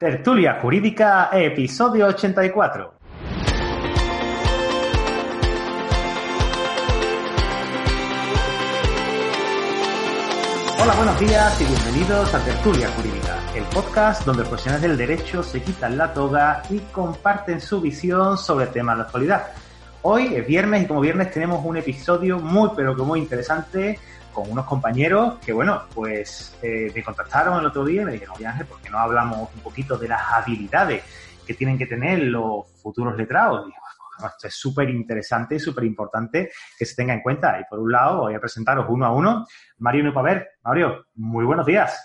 Tertulia Jurídica, episodio 84. Hola, buenos días y bienvenidos a Tertulia Jurídica, el podcast donde profesionales del derecho se quitan la toga y comparten su visión sobre temas de actualidad. Hoy es viernes y como viernes tenemos un episodio muy pero que muy interesante con unos compañeros que, bueno, pues eh, me contactaron el otro día y me dijeron, oye Ángel, ¿por qué no hablamos un poquito de las habilidades que tienen que tener los futuros letrados? Y bueno, esto es súper interesante y súper importante que se tenga en cuenta. Y por un lado, voy a presentaros uno a uno. Mario Nupaver. Mario, muy buenos días.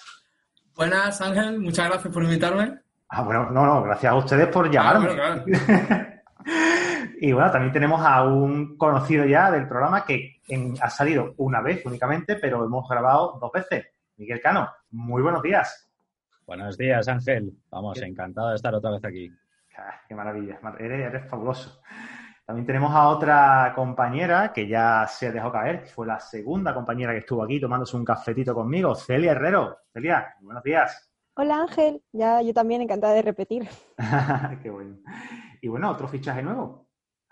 Buenas, Ángel. Muchas gracias por invitarme. Ah, bueno, no, no, gracias a ustedes por llamarme. Ah, bueno, claro. Y bueno, también tenemos a un conocido ya del programa que ha salido una vez únicamente, pero hemos grabado dos veces. Miguel Cano, muy buenos días. Buenos días, Ángel. Vamos, encantado de estar otra vez aquí. Ah, qué maravilla, eres, eres, fabuloso. También tenemos a otra compañera que ya se dejó caer, que fue la segunda compañera que estuvo aquí tomándose un cafetito conmigo, Celia Herrero. Celia, buenos días. Hola Ángel, ya yo también encantada de repetir. qué bueno. Y bueno, otro fichaje nuevo,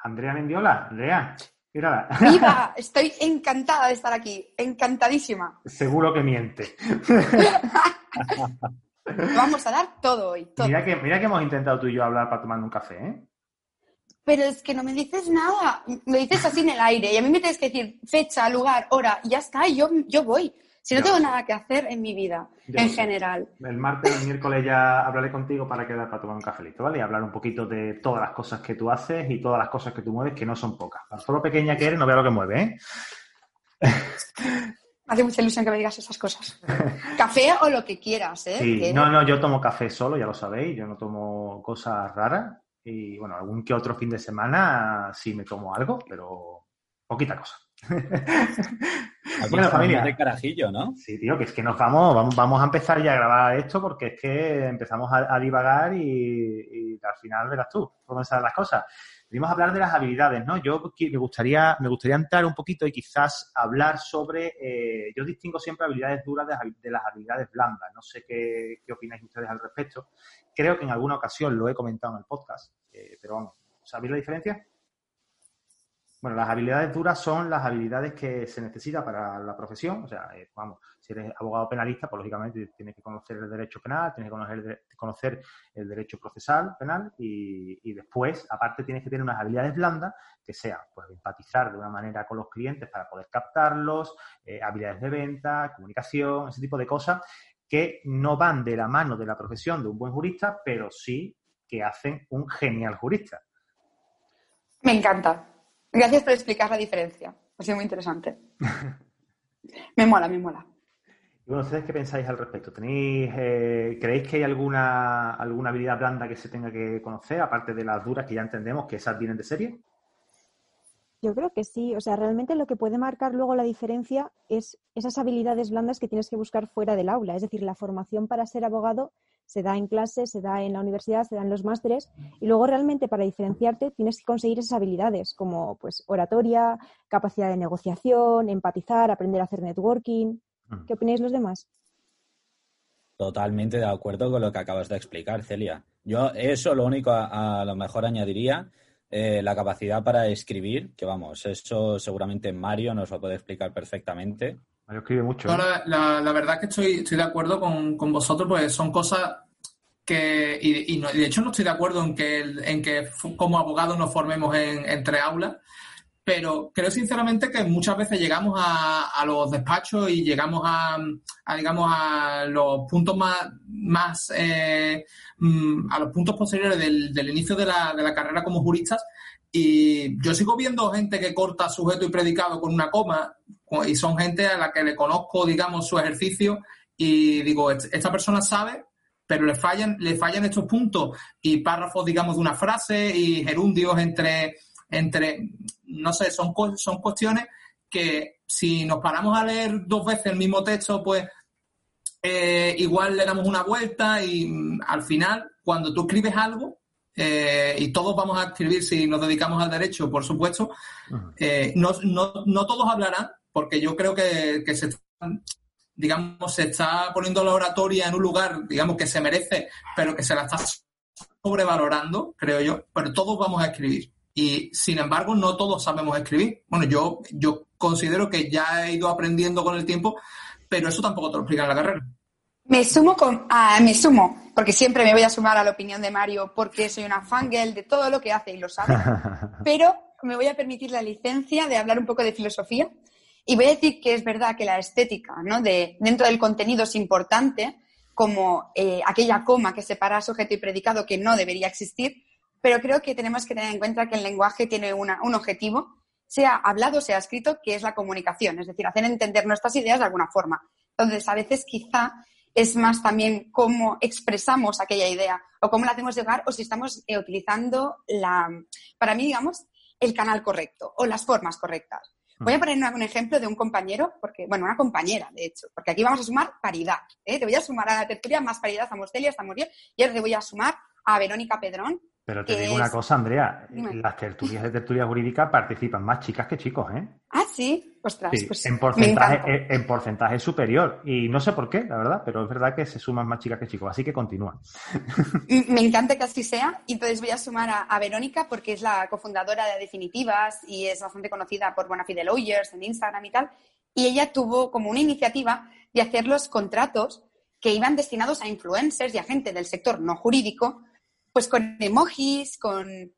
Andrea Mendiola. Andrea, mírala. ¡Viva! Estoy encantada de estar aquí. Encantadísima. Seguro que miente. Vamos a dar todo hoy. Mira, que, mira que hemos intentado tú y yo hablar para tomar un café, ¿eh? Pero es que no me dices nada. Me dices así en el aire. Y a mí me tienes que decir fecha, lugar, hora. Y ya está. Y yo, yo voy. Si no tengo nada que hacer en mi vida, en general. El martes, el miércoles ya hablaré contigo para quedar para tomar un cafelito, ¿vale? Y hablar un poquito de todas las cosas que tú haces y todas las cosas que tú mueves, que no son pocas. Para solo pequeña que eres, no veo lo que mueve, ¿eh? Hace mucha ilusión que me digas esas cosas. Café o lo que quieras, ¿eh? Sí, no, no, yo tomo café solo, ya lo sabéis, yo no tomo cosas raras. Y bueno, algún que otro fin de semana sí me tomo algo, pero poquita cosa. bueno, familia. De carajillo, ¿no? Sí, tío, que es que nos vamos, vamos, vamos a empezar ya a grabar esto porque es que empezamos a, divagar y, al final verás tú cómo salen las cosas. Venimos a hablar de las habilidades, ¿no? Yo me gustaría, me gustaría entrar un poquito y quizás hablar sobre. Eh, yo distingo siempre habilidades duras de, las habilidades blandas. No sé qué, qué, opináis ustedes al respecto. Creo que en alguna ocasión lo he comentado en el podcast, eh, pero vamos, ¿sabéis la diferencia? Bueno, las habilidades duras son las habilidades que se necesita para la profesión. O sea, eh, vamos, si eres abogado penalista, pues lógicamente tienes que conocer el derecho penal, tienes que conocer, conocer el derecho procesal penal y, después, aparte, tienes que tener unas habilidades blandas que sean, pues, empatizar de una manera con los clientes para poder captarlos, eh, habilidades de venta, comunicación, ese tipo de cosas que no van de la mano de la profesión de un buen jurista, pero sí que hacen un genial jurista. Me encanta. Gracias por explicar la diferencia. Ha sido muy interesante. me mola, me mola. Y bueno, ¿ustedes qué pensáis al respecto? ¿Tenéis, eh, ¿Creéis que hay alguna, alguna habilidad blanda que se tenga que conocer, aparte de las duras que ya entendemos que esas vienen de serie? Yo creo que sí. O sea, realmente lo que puede marcar luego la diferencia es esas habilidades blandas que tienes que buscar fuera del aula. Es decir, la formación para ser abogado se da en clase, se da en la universidad, se da en los másteres y luego realmente para diferenciarte tienes que conseguir esas habilidades como pues oratoria, capacidad de negociación, empatizar, aprender a hacer networking. Mm. ¿Qué opináis los demás? Totalmente de acuerdo con lo que acabas de explicar, Celia. Yo eso lo único a, lo mejor añadiría eh, la capacidad para escribir, que vamos, eso seguramente Mario nos lo puede explicar perfectamente. Mario escribe mucho. ¿eh? la, verdad es que estoy, estoy de acuerdo con, con vosotros, pues son cosas que, y, de hecho no estoy de acuerdo en que, en que como abogados nos formemos en, entre aulas, pero creo sinceramente que muchas veces llegamos a, los despachos y llegamos a, digamos, a los puntos más, más eh, mm, a los puntos posteriores del, del inicio de la, de la carrera como juristas y yo sigo viendo gente que corta sujeto y predicado con una coma y son gente a la que le conozco, digamos, su ejercicio y digo, esta persona sabe pero le fallan, le fallan estos puntos y párrafos, digamos, de una frase y gerundios entre, entre no sé, son, son cuestiones que si nos paramos a leer dos veces el mismo texto, pues eh, igual le damos una vuelta y mm, al final, cuando tú escribes algo, eh, y todos vamos a escribir si nos dedicamos al derecho, por supuesto, eh, no, todos hablarán, porque yo creo que, se digamos, se está poniendo la oratoria en un lugar, digamos, que se merece, pero que se la está sobrevalorando, creo yo, pero todos vamos a escribir. Y sin embargo, no todos sabemos escribir. Bueno, yo, yo considero que ya he ido aprendiendo con el tiempo pero eso tampoco te lo explica en la carrera. Me sumo con, ah, me sumo, porque siempre me voy a sumar a la opinión de Mario, porque soy una fangirl de todo lo que hace y lo sabe. Pero me voy a permitir la licencia de hablar un poco de filosofía y voy a decir que es verdad que la estética, ¿no? De, dentro del contenido es importante, como eh, aquella coma que separa sujeto y predicado que no debería existir, pero creo que tenemos que tener en cuenta que el lenguaje tiene un objetivo sea hablado, sea escrito, que es la comunicación, es decir, hacer entender nuestras ideas de alguna forma. Entonces, a veces quizá es más también cómo expresamos aquella idea o cómo la hacemos llegar o si estamos eh, utilizando la, para mí, digamos, el canal correcto o las formas correctas. Voy a mm. poner un ejemplo de un compañero, porque, bueno, una compañera, de hecho, porque aquí vamos a sumar paridad. ¿eh? Te voy a sumar a la tertulia más paridad, estamos Celia, estamos yo, y ahora te voy a sumar a Verónica Pedrón, pero te digo una cosa, Andrea, las tertulias de tertulia jurídica participan más chicas que chicos, ¿eh? Ah, sí, ostras, pues en porcentaje, en porcentaje superior. Y no sé por qué, la verdad, pero es verdad que se suman más chicas que chicos, así que continúa. Me encanta que así sea. Y entonces voy a sumar a, Verónica porque es la cofundadora de Definitivas y es bastante conocida por Bonafide Lawyers en Instagram y tal. Y ella tuvo como una iniciativa de hacer los contratos que iban destinados a influencers y a gente del sector no jurídico pues con emojis, con eh,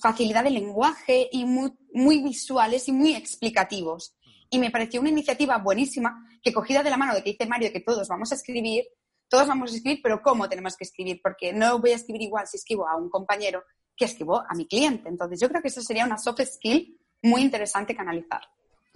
facilidad de lenguaje y muy, muy visuales y muy explicativos. Y me pareció una iniciativa buenísima que cogida de la mano de que dice Mario que todos vamos a escribir, todos vamos a escribir, pero ¿cómo tenemos que escribir? Porque no voy a escribir igual si escribo a un compañero que escribo a mi cliente. Entonces yo creo que eso sería una soft skill muy interesante canalizar.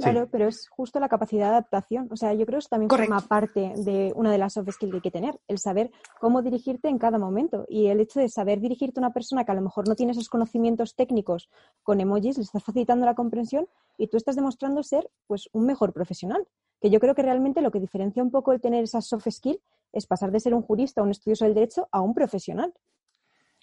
Claro, pero es justo la capacidad de adaptación. O sea, yo creo que eso también forma parte de una de las soft skills que hay que tener, el saber cómo dirigirte en cada momento. Y el hecho de saber dirigirte a una persona que a lo mejor no tiene esos conocimientos técnicos con emojis, le estás facilitando la comprensión y tú estás demostrando ser pues un mejor profesional. Que yo creo que realmente lo que diferencia un poco el tener esas soft skills es pasar de ser un jurista o un estudioso del derecho a un profesional.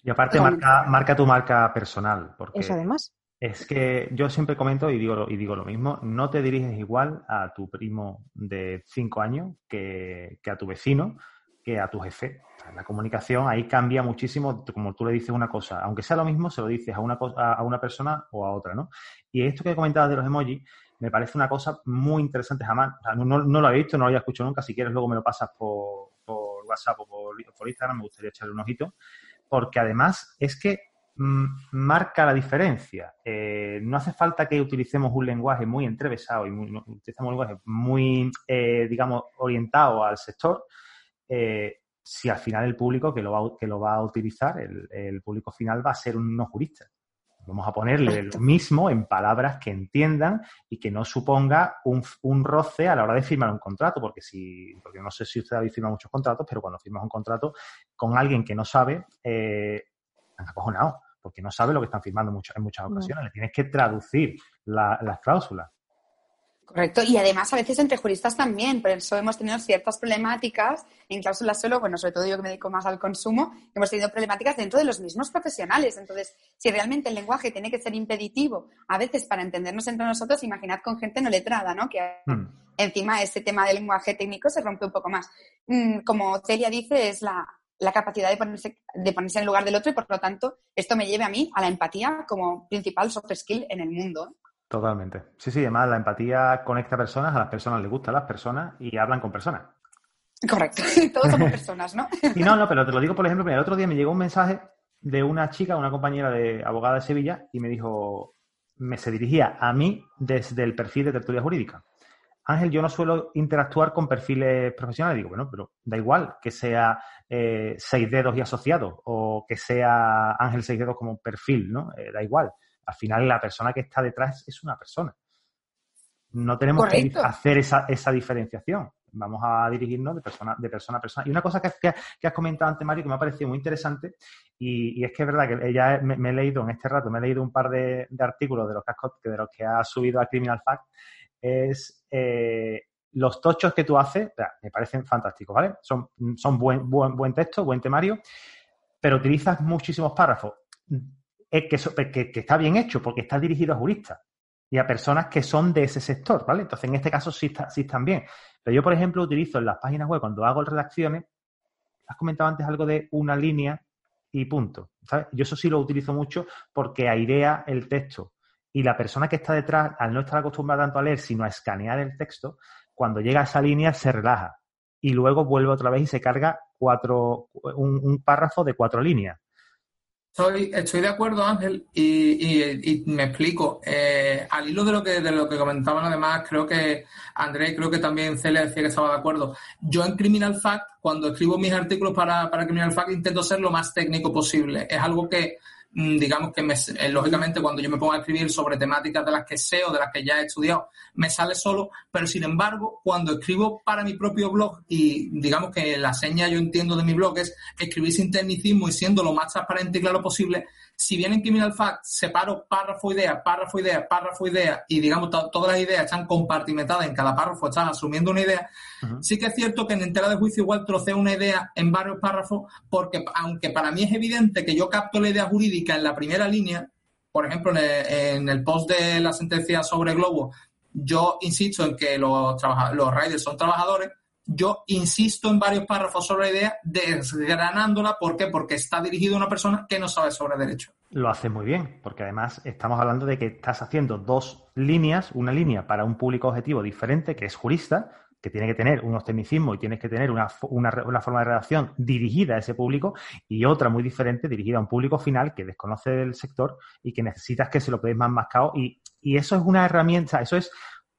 Y aparte marca, marca tu marca personal. Porque... Eso además. Es que yo siempre comento y digo, y digo lo mismo, no te diriges igual a tu primo de cinco años que, a tu vecino, que a tu jefe. La comunicación ahí cambia muchísimo, como tú le dices una cosa, aunque sea lo mismo, se lo dices a una, a una persona o a otra, ¿no? Y esto que comentabas de los emojis, me parece una cosa muy interesante jamás. no, lo había visto, no lo había escuchado nunca. Si quieres, luego me lo pasas por, por WhatsApp o por Instagram, me gustaría echarle un ojito. Porque además es que marca la diferencia. Eh, no hace falta que utilicemos un lenguaje muy entrevesado y muy, un lenguaje muy, eh, digamos, orientado al sector. Eh, si al final el público que lo va, que lo va a utilizar, el, público final va a ser un no jurista. Vamos a ponerle lo mismo en palabras que entiendan y que no suponga un, roce a la hora de firmar un contrato, porque si, porque no sé si usted ha firmado muchos contratos, pero cuando firmas un contrato con alguien que no sabe, han acojonado porque no sabe lo que están firmando en muchas ocasiones. Le tienes que traducir las cláusulas. Correcto, y además a veces entre juristas también, por eso hemos tenido ciertas problemáticas en cláusulas solo, bueno, sobre todo yo que me dedico más al consumo, hemos tenido problemáticas dentro de los mismos profesionales. Entonces, si realmente el lenguaje tiene que ser impeditivo, a veces para entendernos entre nosotros, imaginad con gente no letrada, ¿no? Que hmm. encima ese tema del lenguaje técnico se rompe un poco más. Mm, como Celia dice, es la, la capacidad de ponerse, de ponerse en el lugar del otro y por lo tanto esto me lleve a mí a la empatía como principal soft skill en el mundo. Totalmente. Sí, sí, además la empatía conecta a personas, a las personas les gustan las personas y hablan con personas. Correcto, todos somos personas, ¿no? Y no, no, pero te lo digo, por ejemplo, el otro día me llegó un mensaje de una chica, una compañera de abogada de Sevilla, y me dijo, me se dirigía a mí desde el perfil de tertulia jurídica. Ángel, yo no suelo interactuar con perfiles profesionales. Digo, bueno, pero da igual que sea eh, seis dedos y asociado o que sea Ángel seis dedos como perfil, ¿no? Eh, da igual. Al final la persona que está detrás es una persona. No tenemos que hacer esa, esa, diferenciación. vamos a dirigirnos de persona, de persona a persona. Y una cosa que, que, has comentado antes, Mario, que me ha parecido muy interesante, y, es que es verdad que ya me, he leído en este rato, me he leído un par de, artículos de los, que, de los que ha subido a Criminal Fact, es eh, los tochos que tú haces, me parecen fantásticos, ¿vale? Son, son buen, buen, buen texto, buen temario, pero utilizas muchísimos párrafos. Eh, que, que, que, está bien hecho porque está dirigido a juristas y a personas que son de ese sector, ¿vale? Entonces, en este caso sí, está, sí están bien. Pero yo, por ejemplo, utilizo en las páginas web, cuando hago redacciones, has comentado antes algo de una línea y punto. Yo eso sí lo utilizo mucho porque airea el texto. Y la persona que está detrás, al no estar acostumbrada tanto a leer, sino a escanear el texto, cuando llega a esa línea se relaja y luego vuelve otra vez y se carga cuatro, un, párrafo de cuatro líneas. Estoy, estoy de acuerdo, Ángel, y, me explico. Eh, al hilo de lo que de lo que comentaban además, creo que André, creo que también Celia decía que estaba de acuerdo. Yo en Criminal Fact, cuando escribo mis artículos para, para Criminal Fact, intento ser lo más técnico posible. Es algo que digamos que me, eh, lógicamente cuando yo me pongo a escribir sobre temáticas de las que sé o de las que ya he estudiado, me sale solo, pero sin embargo, cuando escribo para mi propio blog y digamos que la seña yo entiendo de mi blog es escribir sin tecnicismo y siendo lo más transparente y claro posible, si bien en Criminal Fact separo párrafo, idea, párrafo, idea, párrafo, idea, y digamos todas las ideas están compartimentadas en cada párrafo, están asumiendo una idea, sí que es cierto que en entera de juicio igual troceo una idea en varios párrafos, porque aunque para mí es evidente que yo capto la idea jurídica en la primera línea, por ejemplo, en el, post de la sentencia sobre Globo, yo insisto en que los, los riders son trabajadores, yo insisto en varios párrafos sobre la idea, desgranándola. ¿Por qué? Porque está dirigido a una persona que no sabe sobre derecho. Lo hace muy bien, porque además estamos hablando de que estás haciendo dos líneas, una línea para un público objetivo diferente, que es jurista, que tiene que tener unos tecnicismos y tienes que tener una, una, forma de redacción dirigida a ese público y otra muy diferente dirigida a un público final que desconoce del sector y que necesitas que se lo pegues más mascado y, y eso es una herramienta, eso es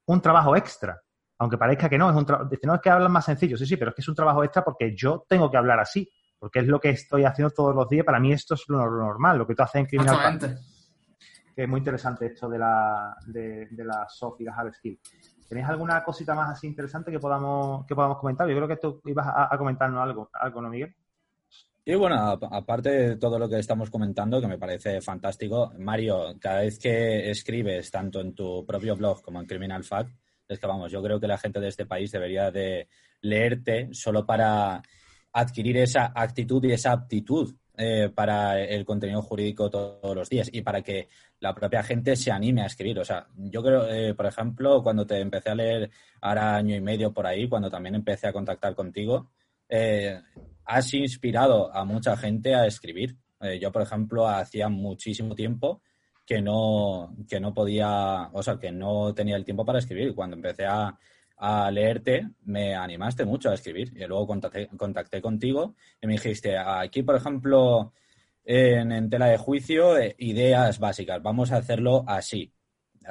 un trabajo extra aunque parezca que no, es un no es que hablan más sencillo, sí, sí, pero es que es un trabajo extra porque yo tengo que hablar así, porque es lo que estoy haciendo todos los días, para mí esto es lo normal, lo que tú haces en Criminal Que es muy interesante esto de la, de, la soft y la hard skill. ¿Tenéis alguna cosita más así interesante que podamos, que podamos comentar? Yo creo que tú ibas a, comentarnos algo, algo, ¿no, Miguel? Y bueno, aparte de todo lo que estamos comentando, que me parece fantástico, Mario, cada vez que escribes tanto en tu propio blog como en Criminal Fact, es que vamos, yo creo que la gente de este país debería de leerte solo para adquirir esa actitud y esa aptitud eh, para el contenido jurídico todos los días y para que la propia gente se anime a escribir. O sea, yo creo, eh, por ejemplo, cuando te empecé a leer ahora año y medio por ahí, cuando también empecé a contactar contigo, eh, has inspirado a mucha gente a escribir. yo, por ejemplo, hacía muchísimo tiempo que no, que no podía, o sea, que no tenía el tiempo para escribir. Cuando empecé a, leerte, me animaste mucho a escribir. Y luego contacté, contacté contigo y me dijiste, aquí, por ejemplo, en, tela de juicio, eh, ideas básicas, vamos a hacerlo así.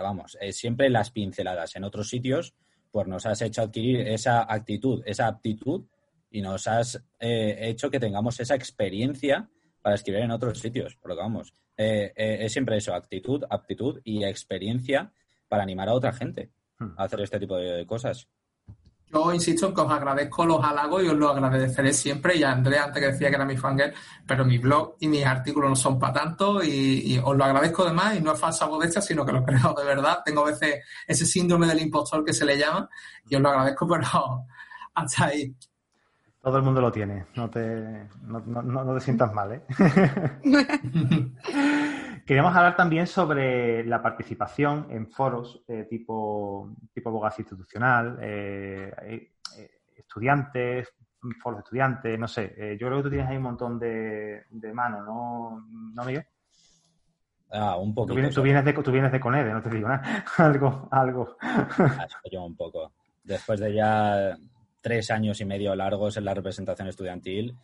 Vamos, eh, siempre las pinceladas en otros sitios, pues nos has hecho adquirir esa actitud, esa aptitud y nos has eh, hecho que tengamos esa experiencia para escribir en otros sitios. Por lo que vamos, eh, eh, es siempre eso, actitud, aptitud y experiencia para animar a otra gente hmm. a hacer este tipo de cosas. Yo insisto en que os agradezco los halagos y os los agradeceré siempre. Y a Andrea, antes que decía que era mi fangirl, pero mi blog y mis artículos no son para tanto y, os lo agradezco además y no es falsa modestia, sino que lo creo de verdad. Tengo a veces ese síndrome del impostor que se le llama y os lo agradezco, pero hasta ahí. Todo el mundo lo tiene, no te, no, te sientas mal. ¿eh? Queríamos hablar también sobre la participación en foros eh, tipo, tipo abogacía institucional, eh, eh, estudiantes, foros de estudiantes, no sé. yo creo que tú tienes ahí un montón de, de manos, ¿no, ¿no Miguel? Ah, un poco. Tú vienes, de, tú vienes de Conede, no te digo nada. algo, algo. Ah, yo un poco. Después de ya tres años y medio largos en la representación estudiantil,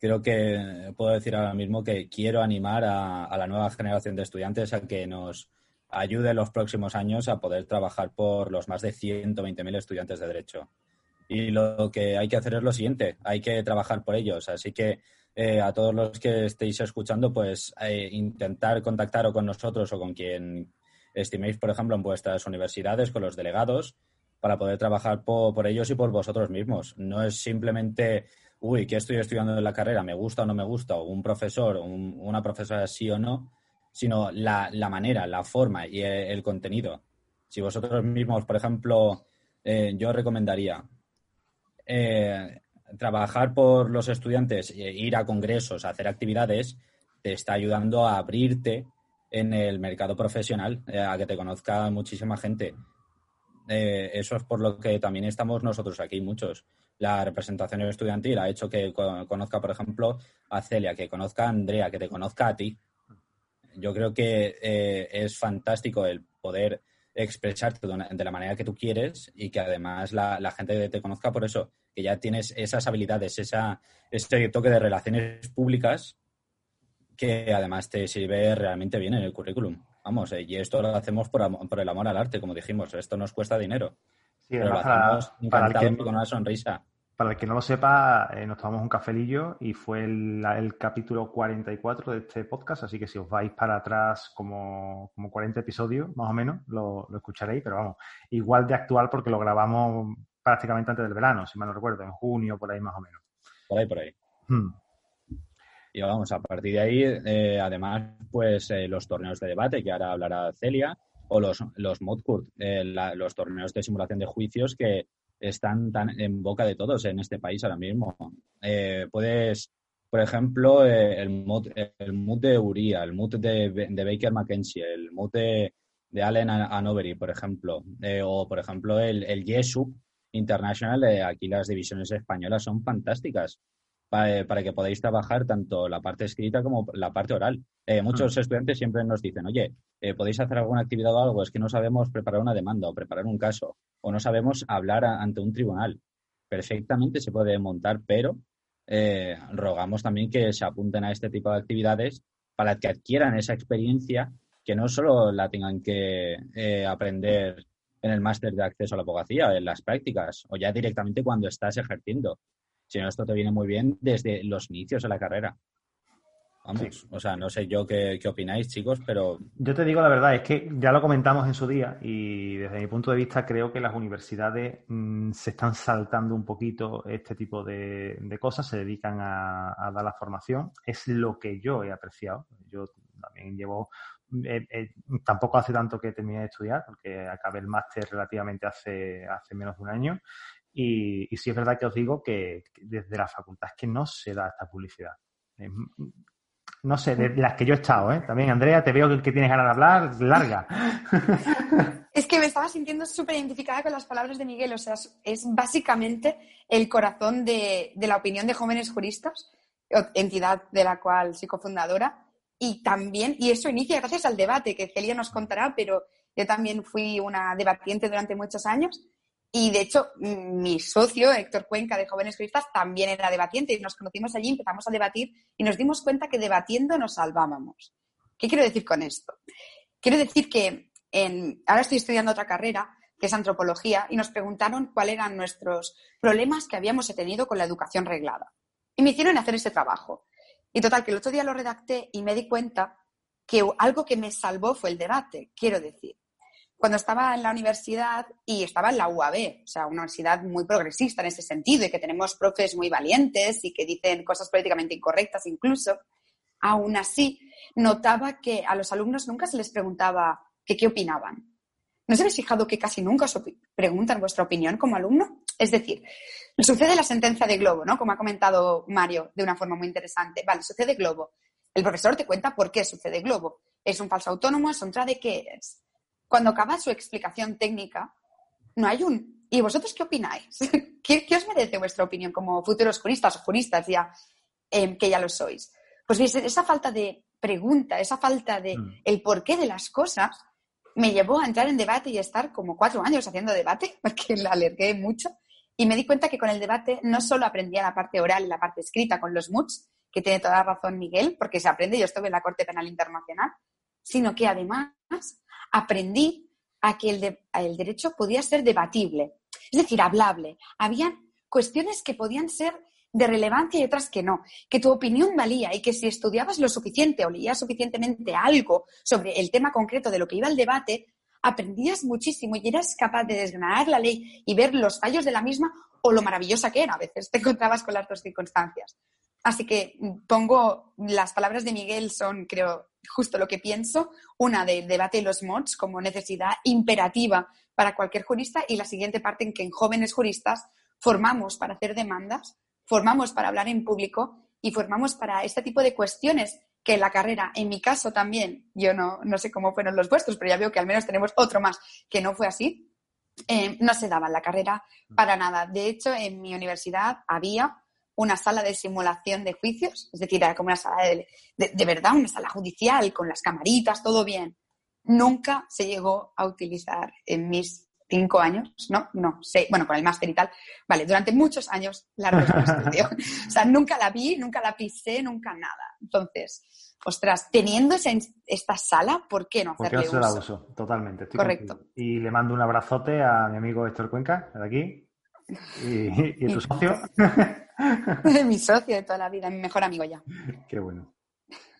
creo que puedo decir ahora mismo que quiero animar a, la nueva generación de estudiantes a que nos ayude en los próximos años a poder trabajar por los más de 120.000 estudiantes de Derecho. Y lo que hay que hacer es lo siguiente, hay que trabajar por ellos. Así que eh, a todos los que estéis escuchando, pues eh, intentar contactar o con nosotros o con quien estiméis, por ejemplo, en vuestras universidades, con los delegados, para poder trabajar por, ellos y por vosotros mismos. No es simplemente, uy, ¿qué estoy estudiando en la carrera? ¿Me gusta o no me gusta? O un profesor, una profesora sí o no, sino la, manera, la forma y el, contenido. Si vosotros mismos, por ejemplo, eh, yo recomendaría eh, trabajar por los estudiantes, e ir a congresos, hacer actividades, te está ayudando a abrirte en el mercado profesional, eh, a que te conozca muchísima gente. Eh, eso es por lo que también estamos nosotros aquí, muchos. La representación estudiantil ha hecho que conozca, por ejemplo, a Celia, que conozca a Andrea, que te conozca a ti. Yo creo que eh, es fantástico el poder expresarte de la manera que tú quieres y que además la, gente te conozca por eso, que ya tienes esas habilidades, esa, ese toque de relaciones públicas que además te sirve realmente bien en el currículum. Vamos, eh, y esto lo hacemos por, por, el amor al arte, como dijimos. Esto nos cuesta dinero. Sí, pero lo hacemos para, el que, con una sonrisa. Para el que no lo sepa, eh, nos tomamos un cafelillo y fue el, el, capítulo 44 de este podcast, así que si os vais para atrás como, como 40 episodios, más o menos, lo, escucharéis, pero vamos, igual de actual porque lo grabamos prácticamente antes del verano, si mal no recuerdo, en junio, por ahí más o menos. Por ahí, por ahí. Hmm. Y vamos, a partir de ahí, eh, además, pues eh, los torneos de debate, que ahora hablará Celia, o los, los Modcourt, eh, los torneos de simulación de juicios que están tan en boca de todos en este país ahora mismo. puedes, por ejemplo, el MUD el MUD de Uría, el MUD de, Baker McKenzie, el de, de Allen Anovery, por ejemplo, o por ejemplo el, el YESUP International, aquí las divisiones españolas son fantásticas. Eh, para, que podáis trabajar tanto la parte escrita como la parte oral. Eh, muchos mm. estudiantes siempre nos dicen, oye, eh, ¿podéis hacer alguna actividad o algo? Es que no sabemos preparar una demanda o preparar un caso, o no sabemos hablar ante un tribunal. Perfectamente se puede montar, pero rogamos también que se apunten a este tipo de actividades para que adquieran esa experiencia que no solo la tengan que aprender en el máster de acceso a la abogacía, en las prácticas, o ya directamente cuando estás ejerciendo, si no, esto te viene muy bien desde los inicios de la carrera. Vamos, o sea, no sé yo qué, opináis, chicos, pero... Yo te digo la verdad, es que ya lo comentamos en su día y desde mi punto de vista creo que las universidades mm, se están saltando un poquito este tipo de, cosas, se dedican a, dar la formación. Es lo que yo he apreciado. Yo también llevo... Eh, eh, tampoco hace tanto que terminé de estudiar, porque acabé el máster relativamente hace, hace menos de un año y, sí es verdad que os digo que, desde la facultad es que no se da esta publicidad. No sé, de las que yo he estado, ¿eh? También, Andrea, te veo que, tienes ganas de hablar, larga. Es que me estaba sintiendo súper identificada con las palabras de Miguel. O sea, es básicamente el corazón de, de, la opinión de jóvenes juristas, entidad de la cual soy cofundadora. Y también, y eso inicia gracias al debate que Celia nos contará, pero yo también fui una debatiente durante muchos años y de hecho, mi socio, Héctor Cuenca, de Jóvenes Juristas, también era debatiente y nos conocimos allí, empezamos a debatir y nos dimos cuenta que debatiendo nos salvábamos. ¿Qué quiero decir con esto? Quiero decir que en, ahora estoy estudiando otra carrera, que es antropología, y nos preguntaron cuáles eran nuestros problemas que habíamos tenido con la educación reglada. Y me hicieron hacer ese trabajo. Y total, que el otro día lo redacté y me di cuenta que algo que me salvó fue el debate. Quiero decir, cuando estaba en la universidad y estaba en la UAB, o sea, una universidad muy progresista en ese sentido y que tenemos profes muy valientes y que dicen cosas políticamente incorrectas incluso, aún así notaba que a los alumnos nunca se les preguntaba qué opinaban. ¿No se habéis fijado que casi nunca os preguntan vuestra opinión como alumno? Es decir, sucede la sentencia de Globo, ¿no? Como ha comentado Mario de una forma muy interesante. Vale, sucede Globo. El profesor te cuenta por qué sucede Globo. ¿Es un falso autónomo? ¿Es un de qué es? Cuando acaba su explicación técnica, no hay un. ¿Y vosotros qué opináis? ¿Qué, os merece vuestra opinión como futuros juristas o juristas ya, em, que ya lo sois? Pues esa falta de pregunta, esa falta de mm. el porqué de las cosas, me llevó a entrar en debate y estar como cuatro años haciendo debate, porque la alergué mucho. Y me di cuenta que con el debate no solo aprendía la parte oral y la parte escrita con los MUTs, que tiene toda razón Miguel, porque se aprende, yo estuve en la Corte Penal Internacional, sino que además aprendí a que el, derecho podía ser debatible, es decir, hablable. Habían cuestiones que podían ser de relevancia y otras que no, que tu opinión valía y que si estudiabas lo suficiente o leías suficientemente algo sobre el tema concreto de lo que iba al debate, aprendías muchísimo y eras capaz de desgranar la ley y ver los fallos de la misma o lo maravillosa que era. A veces te encontrabas con las dos circunstancias. Así que mm, pongo, las palabras de Miguel son, creo, justo lo que pienso. Una del debate de los mods como necesidad imperativa para cualquier jurista y la siguiente parte en que en jóvenes juristas formamos para hacer demandas, formamos para hablar en público y formamos para este tipo de cuestiones que la carrera, en mi caso también, yo no, no sé cómo fueron los vuestros, pero ya veo que al menos tenemos otro más que no fue así, eh, no se daba en la carrera para nada. De hecho, en mi universidad había una sala de simulación de juicios, es decir, era como una sala de, de, verdad, una sala judicial con las camaritas, todo bien. Nunca se llegó a utilizar en mis cinco años, ¿no? No, sé, bueno, con el máster y tal. Vale, durante muchos años la estudio. o sea, nunca la vi, nunca la pisé, nunca nada. Entonces, ostras, teniendo esta sala, ¿por qué no hacerle Porque uso? la uso, totalmente. Correcto. Y le mando un abrazote a mi amigo Héctor Cuenca, de aquí. ¿Y, y tu socio? mi socio de toda la vida, mi mejor amigo ya. Qué bueno.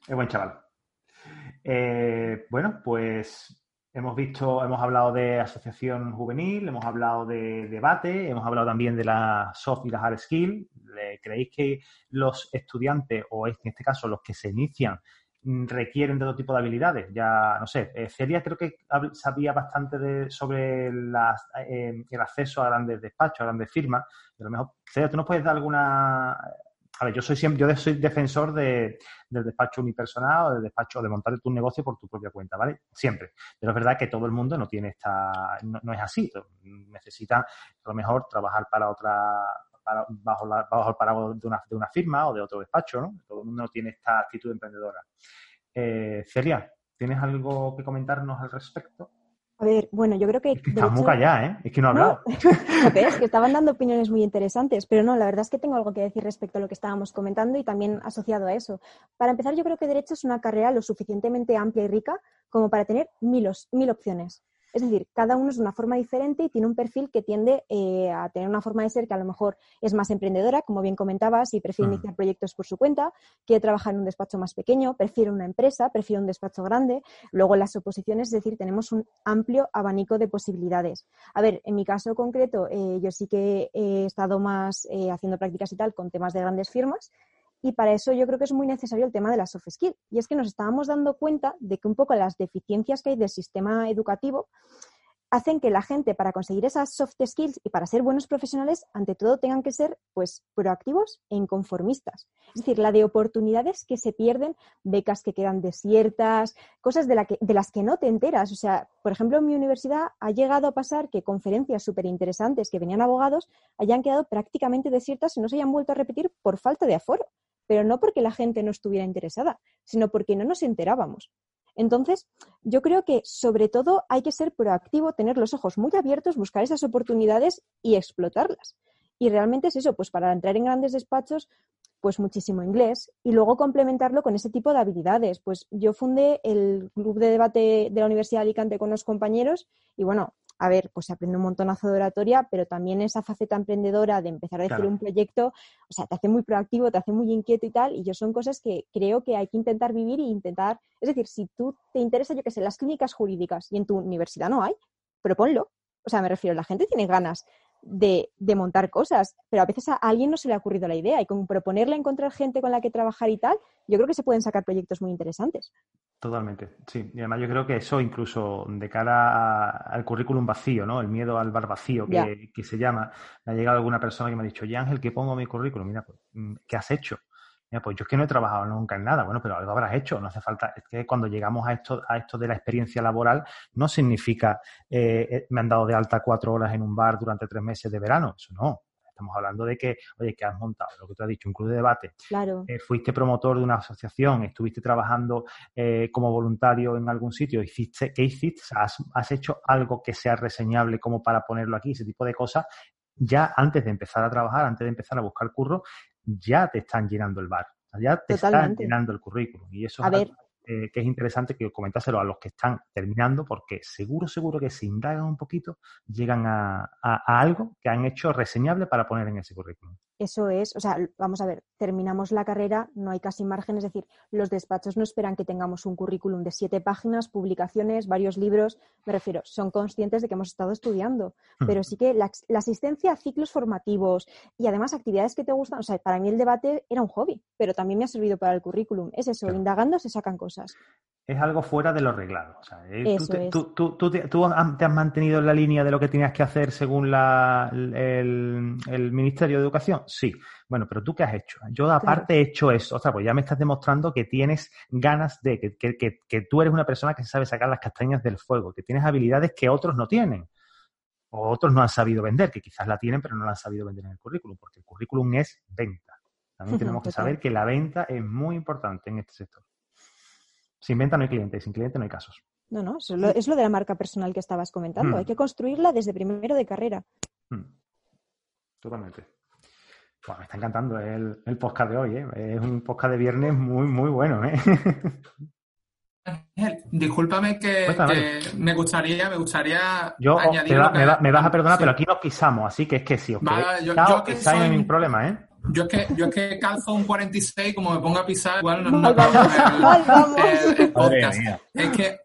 Es buen chaval. Eh, bueno, pues hemos visto, hemos hablado de asociación juvenil, hemos hablado de debate, hemos hablado también de la soft y las hard skills. ¿Creéis que los estudiantes, o en este caso los que se inician, requieren de otro tipo de habilidades? Ya, no sé, eh, Celia creo que sabía bastante de, sobre las, eh, el acceso a grandes despachos, a grandes firmas. a lo mejor, Celia, ¿tú nos puedes dar alguna a ver, yo soy siempre, yo soy defensor de, del despacho unipersonal o del despacho de montar tu negocio por tu propia cuenta, ¿vale? Siempre. Pero es verdad que todo el mundo no tiene esta, no, es así. Necesita a lo mejor trabajar para otra, bajo, la, bajo el paraguas de una, de una firma o de otro despacho, ¿no? Todo el mundo no tiene esta actitud emprendedora. Eh, Celia, ¿tienes algo que comentarnos al respecto? A ver, bueno, yo creo que... Es que muy callada, ¿eh? Es que no ha hablado. es que estaban dando opiniones muy interesantes, pero no, la verdad es que tengo algo que decir respecto a lo que estábamos comentando y también asociado a eso. Para empezar, yo creo que Derecho es una carrera lo suficientemente amplia y rica como para tener mil, mil opciones. Es decir, cada uno es de una forma diferente y tiene un perfil que tiende eh, a tener una forma de ser que a lo mejor es más emprendedora, como bien comentabas, y prefiere mm. iniciar proyectos por su cuenta, quiere trabajar en un despacho más pequeño, prefiere una empresa, prefiere un despacho grande. Luego, las oposiciones, es decir, tenemos un amplio abanico de posibilidades. A ver, en mi caso concreto, eh, yo sí que he estado más eh, haciendo prácticas y tal con temas de grandes firmas, y para eso yo creo que es muy necesario el tema de la soft skill. Y es que nos estábamos dando cuenta de que un poco las deficiencias que hay del sistema educativo hacen que la gente para conseguir esas soft skills y para ser buenos profesionales, ante todo tengan que ser pues proactivos e inconformistas. Es decir, la de oportunidades que se pierden, becas que quedan desiertas, cosas de, las que no te enteras. O sea, por ejemplo, en mi universidad ha llegado a pasar que conferencias súper interesantes que venían abogados hayan quedado prácticamente desiertas y no se hayan vuelto a repetir por falta de aforo pero no porque la gente no estuviera interesada, sino porque no nos enterábamos. Entonces, yo creo que sobre todo hay que ser proactivo, tener los ojos muy abiertos, buscar esas oportunidades y explotarlas. Y realmente es eso, pues para entrar en grandes despachos, pues muchísimo inglés y luego complementarlo con ese tipo de habilidades. Pues yo fundé el club de debate de la Universidad de Alicante con los compañeros y bueno, a ver, pues se aprende un montonazo de oratoria, pero también esa faceta emprendedora de empezar a decir un proyecto, o sea, te hace muy proactivo, te hace muy inquieto y tal, y yo son cosas que creo que hay que intentar vivir e intentar, es decir, si tú te interesa, yo que sé, las clínicas jurídicas y en tu universidad no hay, proponlo. O sea, me refiero, la gente tiene ganas de, de, montar cosas, pero a veces a alguien no se le ha ocurrido la idea y con proponerle encontrar gente con la que trabajar y tal, yo creo que se pueden sacar proyectos muy interesantes. Totalmente, sí. Y además yo creo que eso incluso de cara al currículum vacío, ¿no? El miedo al bar vacío que, que, se llama. Me ha llegado alguna persona que me ha dicho, ya Ángel, ¿qué pongo mi currículum? Mira, pues, mm, ¿qué has hecho? Mira, pues yo es que no he trabajado nunca en nada. Bueno, pero algo habrás hecho. No hace falta. Es que cuando llegamos a esto, a esto de la experiencia laboral, no significa eh, eh, me han dado de alta cuatro horas en un bar durante tres meses de verano. Eso no. Estamos hablando de que, oye, que has montado, lo que tú has dicho, un club de debate. Claro. Eh, fuiste promotor de una asociación, estuviste trabajando eh, como voluntario en algún sitio, hiciste, ¿qué hiciste? has, hecho algo que sea reseñable como para ponerlo aquí, ese tipo de cosas, ya antes de empezar a trabajar, antes de empezar a buscar curro, ya te están llenando el bar, ya te están llenando el currículum. Y eso a ver, que es interesante que comentáselo a los que están terminando, porque seguro, seguro que si indagan un poquito, llegan a, algo que han hecho reseñable para poner en ese currículum. Eso es, o sea, vamos a ver, terminamos la carrera, no hay casi margen, es decir, los despachos no esperan que tengamos un currículum de siete páginas, publicaciones, varios libros, me refiero, son conscientes de que hemos estado estudiando, Hmm. pero sí que la, la asistencia a ciclos formativos y además actividades que te gustan, o sea, para mí el debate era un hobby, pero también me ha servido para el currículum, es eso, Claro. indagando se sacan cosas. Es algo fuera de lo reglado. O sea, tú, te, es. tú- tú- tú te- tú has- te has mantenido en la línea de lo que tenías que hacer según la, el, el Ministerio de Educación. Sí. Bueno, pero tú qué has hecho? Yo aparte he hecho eso. O sea, pues ya me estás demostrando que tienes ganas de, que, que- que- que tú eres una persona que sabe sacar las castañas del fuego, que tienes habilidades que otros no tienen. O otros no han sabido vender, que quizás la tienen, pero no la han sabido vender en el currículum, porque el currículum es venta. También tenemos que saber que la venta es muy importante en este sector. Sin venta no hay cliente y sin cliente no hay casos. No, no, eso es lo, es lo de la marca personal que estabas comentando, Hmm. hay que construirla desde primero de carrera. Mm. Totalmente. Me está encantando el, el podcast de hoy, ¿eh? Es un podcast de viernes muy, muy bueno, ¿eh? Discúlpame que, me gustaría, me gustaría Yo, oh, añadir va- me, va- me vas a perdonar, Sí. pero aquí nos pisamos, así que es que si os Vale, queréis yo- que estáis, no hay soy- ningún problema, ¿eh? Yo es que, yo es que calzo un 46, como me ponga a pisar, igual no, no el- el- el podcast. Es que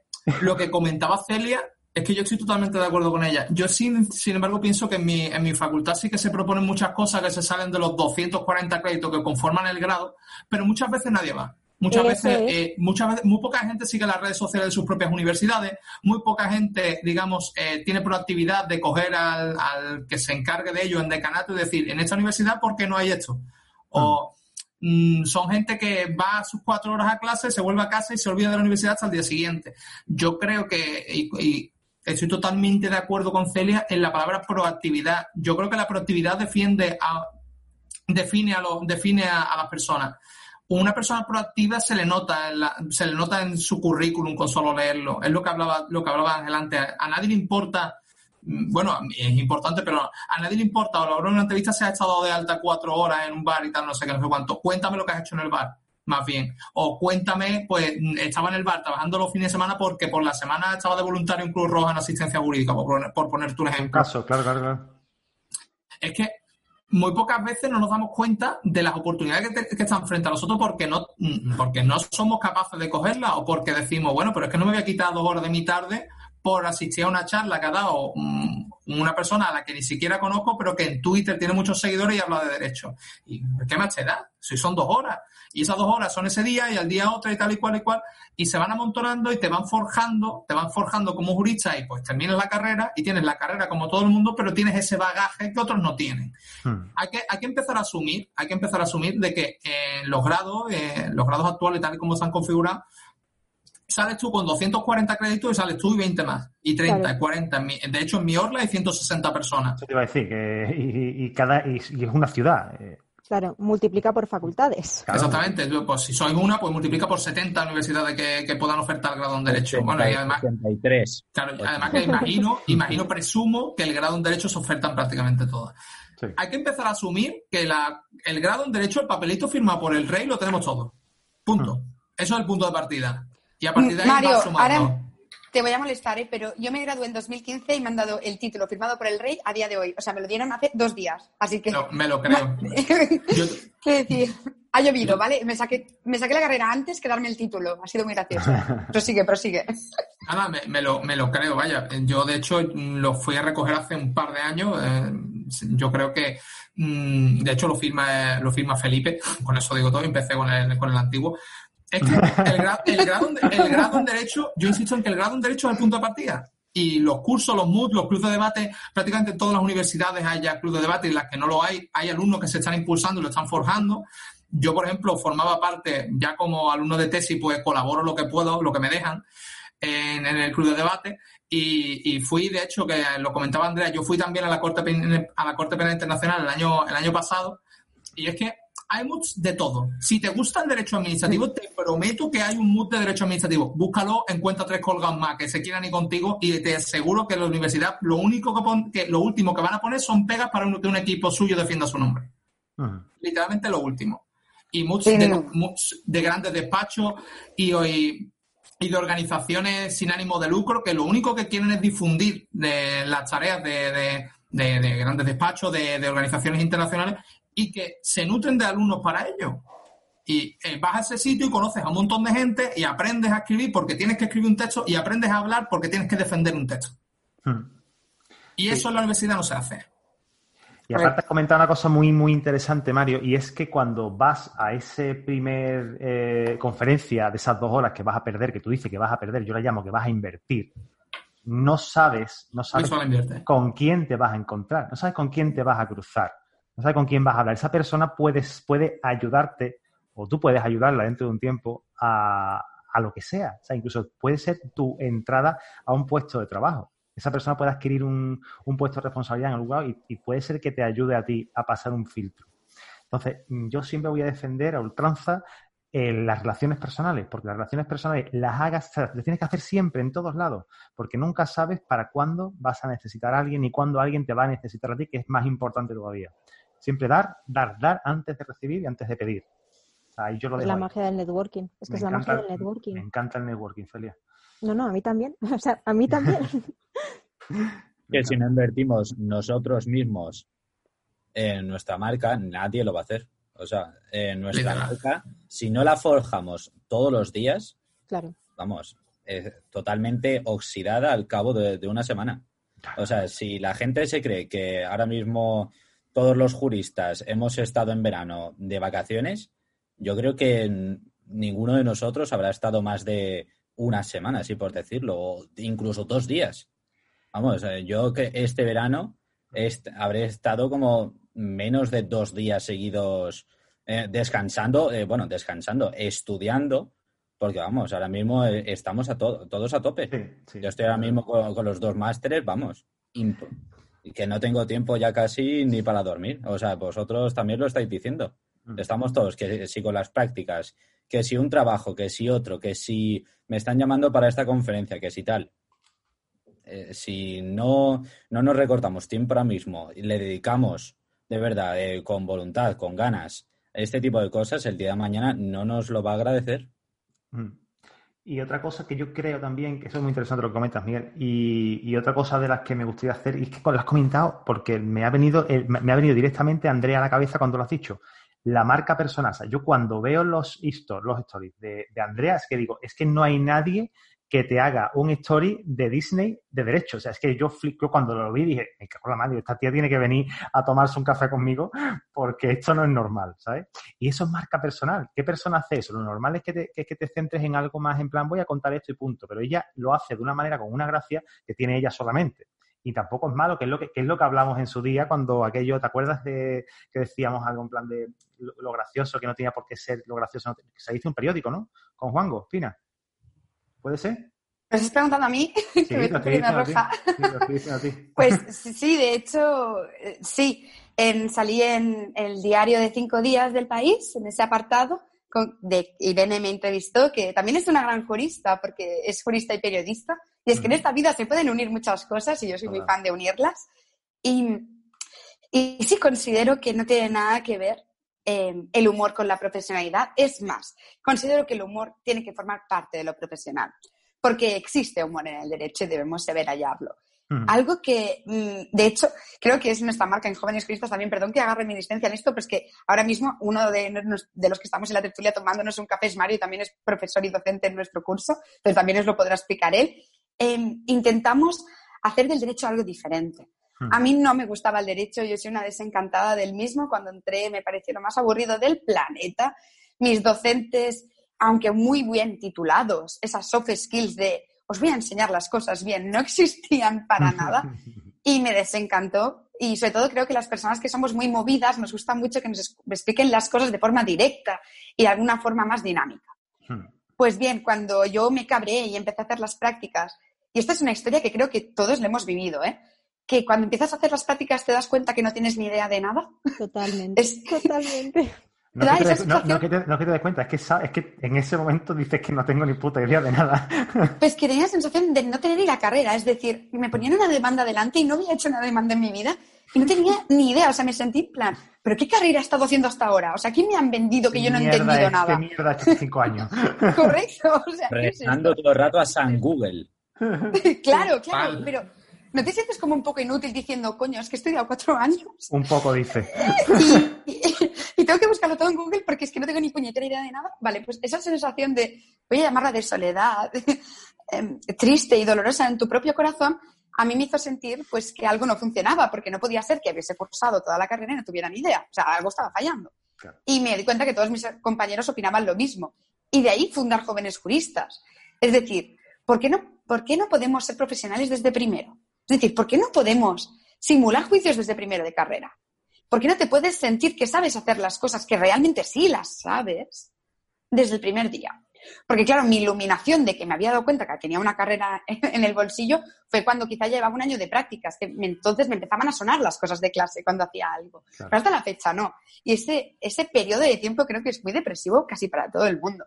lo que comentaba Celia es que yo estoy totalmente de acuerdo con ella. Yo, sin, sin embargo, pienso que en mi, en mi facultad sí que se proponen muchas cosas que se salen de los 240 créditos que conforman el grado, pero muchas veces nadie va. Muchas veces, es. eh, muchas veces, muy poca gente sigue las redes sociales de sus propias universidades, muy poca gente, digamos, eh, tiene proactividad de coger al, al que se encargue de ello en decanato y decir, en esta universidad, ¿por qué no hay esto? O mm, son gente que va a sus cuatro horas a clase, se vuelve a casa y se olvida de la universidad hasta el día siguiente. Yo creo que, y, y estoy totalmente de acuerdo con Celia en la palabra proactividad. Yo creo que la proactividad defiende a, define a, lo, define a, a las personas. Una persona proactiva se le nota en la- se le nota en su currículum con solo leerlo. Es lo que hablaba, lo que hablaba Ángel antes. A nadie le importa, mm, bueno, es importante, pero a nadie le importa, o hora de una entrevista se ha estado de alta cuatro horas en un bar y tal, no sé qué, no sé cuánto. Cuéntame lo que has hecho en el bar, más bien. O cuéntame, pues, mm, estaba en el bar trabajando los fines de semana porque por la semana estaba de voluntario en Cruz Roja en asistencia jurídica, por, poner- por ponerte Un ejemplo caso, claro, claro, claro. es que muy pocas veces no nos damos cuenta de las oportunidades que, te- están frente a nosotros porque no, mm, porque no somos capaces de cogerlas o porque decimos, bueno, pero es que no me voy a quitar dos horas de mi tarde por asistir a una charla que ha dado mm, una persona a la que ni siquiera conozco, pero que en Twitter tiene muchos seguidores y habla de derecho. ¿Y qué más te da? Si son dos horas. Y esas dos horas son ese día y al día otra y tal y cual y cual. Y se van amontonando y te van forjando, te van forjando como jurista y pues terminas la carrera y tienes la carrera como todo el mundo, pero tienes ese bagaje que otros no tienen Hmm. hay que, hay que empezar a asumir, hay que empezar a asumir de que en los grados, eh, los grados actuales, tal y como están configurados, sales tú con 240 créditos y sales tú y 20 más. Y 30, Claro. y 40. En mi- de hecho, en mi Orla hay 160 personas. Eso te iba a decir, que y, y cada, y, y es una ciudad. eh, Claro, multiplica por facultades. claro. Exactamente. Yo, Pues si soy una, pues multiplica por 70 universidades que, que puedan ofertar grado en Derecho. Bueno, y además, 83. claro, además que imagino, imagino, presumo que el grado en Derecho se ofertan prácticamente todas. Sí. hay que empezar a asumir que la, el grado en derecho, el papelito firmado por el rey, lo tenemos todo. Punto. Eso es el punto de partida. Y a partir de ahí Mario, vas sumando. ahora te voy a molestar, ¿eh? pero yo me gradué en 2015 y me han dado el título firmado por el rey a día de hoy. O sea, me lo dieron hace dos días. Así que. Me lo creo. Yo- ¿Qué decir? Ha llovido, ¿vale? Me saqué, me saqué la carrera antes que darme el título. Ha sido muy gracioso. Prosigue, prosigue. nada, me, me lo, me lo creo, vaya. Yo, de hecho, lo fui a recoger hace un par de años. eh, yo creo que, mm, de hecho, lo firma, lo firma Felipe. Con eso digo todo. Empecé con el, con el antiguo. Es que el, gra- el grado, el en Derecho, yo insisto en que el grado en Derecho es el punto de partida. Y los cursos, los MOOC, los clubes de debate, prácticamente en todas las universidades hay ya clubes de debate y en las que no lo hay, hay alumnos que se están impulsando y lo están forjando. Yo, por ejemplo, formaba parte, ya como alumno de tesis, pues colaboro lo que puedo, lo que me dejan en, el club de debate. Y, y fui, de hecho, que lo comentaba Andrea, yo fui también a la Corte, a la Corte Penal Internacional el año, el año pasado. Y es que hay MOOCs de todo. Si te gusta el derecho administrativo, te prometo que hay un MOOC de derecho administrativo. Búscalo, encuentra tres colgados más que se quieran ir contigo y te aseguro que la universidad lo único que, pon- que lo último que van a poner son pegas para un- que un equipo suyo defienda su nombre literalmente lo último. Y muchos Sí, de, no. muchos de grandes despachos y, de organizaciones sin ánimo de lucro que lo único que quieren es difundir de las tareas de, de- de- de grandes despachos, de, de organizaciones internacionales y que se nutren de alumnos para ello. Y eh, vas a ese sitio y conoces a un montón de gente y aprendes a escribir porque tienes que escribir un texto y aprendes a hablar porque tienes que defender un texto. Hmm. Y eso en la universidad no se hace. Y aparte has comentado una cosa muy, muy interesante, Mario, y es que cuando vas a ese primer eh, conferencia de esas dos horas que vas a perder, que tú dices que vas a perder, yo la llamo que vas a invertir, no sabes, no sabes con quién te vas a encontrar, no sabes con quién te vas a cruzar, no sabes con quién vas a hablar. Esa persona puedes, puede ayudarte o tú puedes ayudarla dentro de un tiempo a, a lo que sea. O sea, incluso puede ser tu entrada a un puesto de trabajo. Esa persona puede adquirir un, un puesto de responsabilidad en algún lugar y, puede ser que te ayude a ti a pasar un filtro. Entonces, mm, yo siempre voy a defender a ultranza eh, las relaciones personales, porque las relaciones personales las hagas, las tienes que hacer siempre, en todos lados, porque nunca sabes para cuándo vas a necesitar a alguien y cuándo alguien te va a necesitar a ti, que es más importante todavía. Siempre dar, dar, dar antes de recibir y antes de pedir. Ahí yo lo dejo la ahí. magia del networking. Es que Me es la encanta magia del el- networking. Me encanta el networking, Celia. No, no, a mí también. O sea, a mí también. Que si no invertimos nosotros mismos en nuestra marca, nadie lo va a hacer. O sea, en nuestra marca, si no la forjamos todos los días, claro. vamos, eh, totalmente oxidada al cabo de, de una semana. O sea, si la gente se cree que ahora mismo todos los juristas hemos estado en verano de vacaciones, yo creo que ninguno de nosotros habrá estado más de una semana, así por decirlo, o incluso dos días. Vamos, eh, yo que este verano est- habré estado como menos de dos días seguidos eh, descansando, eh, bueno, descansando, estudiando, porque vamos, ahora mismo estamos a to- todos a tope. Sí, sí. Yo estoy ahora mismo con, con los dos másteres, vamos, imp- que no tengo tiempo ya casi ni para dormir. O sea, vosotros también lo estáis diciendo. Mm. Estamos todos, que si con las prácticas, que si un trabajo, que si otro, que si me están llamando para esta conferencia, que si tal. Eh, si no, no nos recortamos tiempo ahora mismo y le dedicamos de verdad, eh, con voluntad, con ganas, este tipo de cosas, el día de mañana no nos lo va a agradecer. Mm. Y otra cosa que yo creo también, que eso es muy interesante lo que comentas, Miguel, y, y otra cosa de las que me gustaría hacer, y es que lo has comentado porque me ha venido, eh, me ha venido directamente Andrea a la cabeza cuando lo has dicho. La marca sea, yo cuando veo los stories, los stories de, de Andrea, es que digo, es que no hay nadie que te haga un story de Disney de derecho. O sea, es que yo, yo cuando lo vi dije, me cago la madre, esta tía tiene que venir a tomarse un café conmigo porque esto no es normal, ¿sabes? Y eso es marca personal. ¿Qué persona hace eso? Lo normal es que te, es que te centres en algo más en plan, voy a contar esto y punto. Pero ella lo hace de una manera con una gracia que tiene ella solamente. Y tampoco es malo, que es lo que, es lo que hablamos en su día cuando aquello, ¿te acuerdas de que decíamos algo en plan de lo, gracioso, que no tenía por qué ser lo gracioso? se hizo un periódico, ¿no? Con Juango, Pina. ¿Puede ser? ¿Me estás preguntando a mí? Sí, que me lo estoy a ti. roja. Sí, a ti. Pues sí, de hecho, eh, sí. En- salí en el diario de cinco días del país, en ese apartado, con, de Irene me entrevistó, que también es una gran jurista, porque es jurista y periodista. Y es que en esta vida se pueden unir muchas cosas y yo soy muy fan de unirlas. Y, y sí considero que no tiene nada que ver eh, el humor con la profesionalidad. Es más, considero que el humor tiene que formar parte de lo profesional, porque existe humor en el derecho y debemos saber hallarlo. Mm. Algo que, mm, de hecho, creo que es nuestra marca en Jóvenes Cristas también, perdón que agarre mi licencia en esto, pero es que ahora mismo uno de, nos- de los que estamos en la tertulia tomándonos un café es Mario y también es profesor y docente en nuestro curso, pero también os lo podrá explicar él. Eh, intentamos hacer del derecho algo diferente. A mí no me gustaba el derecho, yo soy una desencantada del mismo. Cuando entré me pareció lo más aburrido del planeta. Mis docentes, aunque muy bien titulados, esas soft skills de os voy a enseñar las cosas bien, no existían para nada y me desencantó. Y sobre todo creo que las personas que somos muy movidas nos gusta mucho que nos expliquen las cosas de forma directa y de alguna forma más dinámica. Mm. Pues bien, cuando yo me cabré y empecé a hacer las prácticas, y esta es una historia que creo que todos le hemos vivido, ¿eh? Que cuando empiezas a hacer las prácticas te das cuenta que no tienes ni idea de nada. Totalmente. Es- Totalmente. No, que te no- no que te, no que te des cuenta, es que, es que en ese momento dices que no tengo ni puta idea de nada. Pues que tenía la sensación de no tener ni la carrera, es decir, me ponían una demanda delante y no había hecho una demanda en mi vida y no tenía ni idea, o sea, me sentí en plan, ¿pero qué carrera he estado haciendo hasta ahora? O sea, ¿quién me han vendido que yo no he entendido es, nada? ¿Qué mierda he cinco años? Correcto, o sea, ¿qué es todo el rato a San Google. claro, claro, pero ¿No te sientes como un poco inútil diciendo, coño, es que he estudiado cuatro años? Un poco, dice. y, tengo que buscarlo todo en Google porque es que no tengo ni puñetera idea de nada. Vale, pues esa sensación de, voy a llamarla de soledad, em, triste y dolorosa en tu propio corazón, a mí me hizo sentir pues que algo no funcionaba, porque no podía ser que hubiese cursado toda la carrera y no tuviera ni idea. O sea, algo estaba fallando. Y me di cuenta que todos mis compañeros opinaban lo mismo. Y de ahí fundar jóvenes juristas. Es decir, ¿por qué no, por qué no podemos ser profesionales desde primero? Es decir, ¿por qué no podemos simular juicios desde primero de carrera? ¿Por qué no te puedes sentir que sabes hacer las cosas, que realmente sí las sabes, desde el primer día? Porque claro, mi iluminación de que me había dado cuenta que tenía una carrera en el bolsillo fue cuando quizá llevaba un año de prácticas, que entonces me empezaban a sonar las cosas de clase cuando hacía algo. Pero hasta la fecha no. Y ese, ese periodo de tiempo creo que es muy depresivo casi para todo el mundo.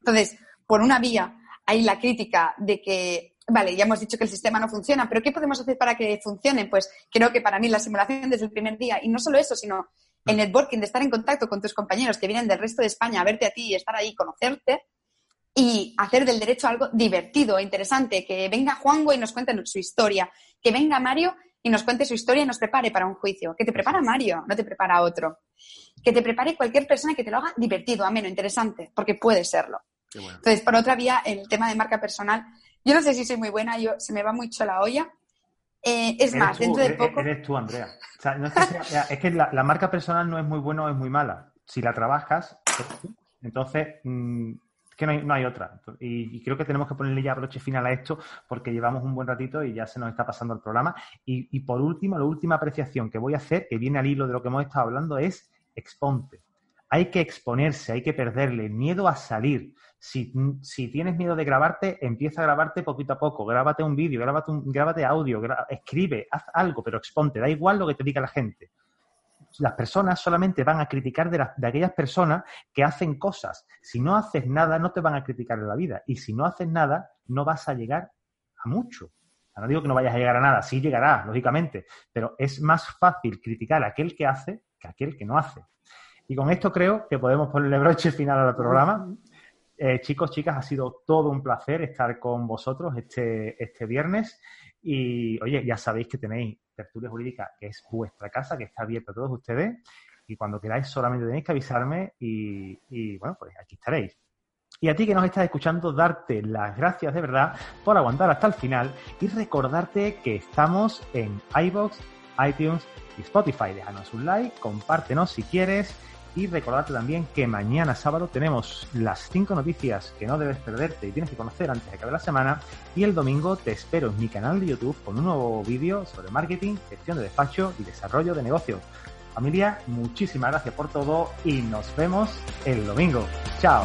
Entonces, por una vía hay la crítica de que, vale, ya hemos dicho que el sistema no funciona, pero ¿qué podemos hacer para que funcione? Pues creo que para mí la simulación desde el primer día, y no solo eso, sino el networking, de estar en contacto con tus compañeros que vienen del resto de España a verte a ti y estar ahí, conocerte, y hacer del derecho algo divertido, interesante, que venga Juango y nos cuente su historia, que venga Mario y nos cuente su historia y nos prepare para un juicio, que te prepara Mario, no te prepara otro, que te prepare cualquier persona que te lo haga divertido, ameno, interesante, porque puede serlo. Entonces, por otra vía, el tema de marca personal, yo no sé si soy muy buena, yo se me va mucho la olla. Eh, es más, dentro de poco. Eres tú, Andrea. es que, la, marca personal no es muy buena o es muy mala. Si la trabajas, entonces mm, que no hay, no hay otra. Y, creo que tenemos que ponerle ya broche final a esto porque llevamos un buen ratito y ya se nos está pasando el programa. Y, y por último, la última apreciación que voy a hacer, que viene al hilo de lo que hemos estado hablando, es exponte. Hay que exponerse, hay que perderle miedo a salir. Si, tienes miedo de grabarte, empieza a grabarte poquito a poco. Grábate un vídeo, grábate, un, grábate audio, escribe, haz algo, pero exponte. Da igual lo que te diga la gente. Las personas solamente van a criticar de, de aquellas personas que hacen cosas. Si no haces nada, no te van a criticar en la vida. Y si no haces nada, no vas a llegar a mucho. No digo que no vayas a llegar a nada, sí llegarás, lógicamente, pero es más fácil criticar a aquel que hace que a aquel que no hace. Y con esto creo que podemos ponerle broche final al programa. Eh, chicos, chicas, ha sido todo un placer estar con vosotros este, este viernes. Y oye, ya sabéis que tenéis Tertulia Jurídica, que es vuestra casa, que está abierta a todos ustedes. Y cuando queráis solamente tenéis que avisarme y, bueno, pues aquí estaréis. Y a ti que nos estás escuchando, darte las gracias de verdad por aguantar hasta el final y recordarte que estamos en iBox, iTunes y Spotify. Déjanos un like, compártenos si quieres y recordarte también que mañana sábado tenemos las cinco noticias que no debes perderte y tienes que conocer antes de acabar la semana. Y el domingo te espero en mi canal de YouTube con un nuevo vídeo sobre marketing, gestión de despacho y desarrollo de negocios. Familia, muchísimas gracias por todo y nos vemos el domingo. Chao.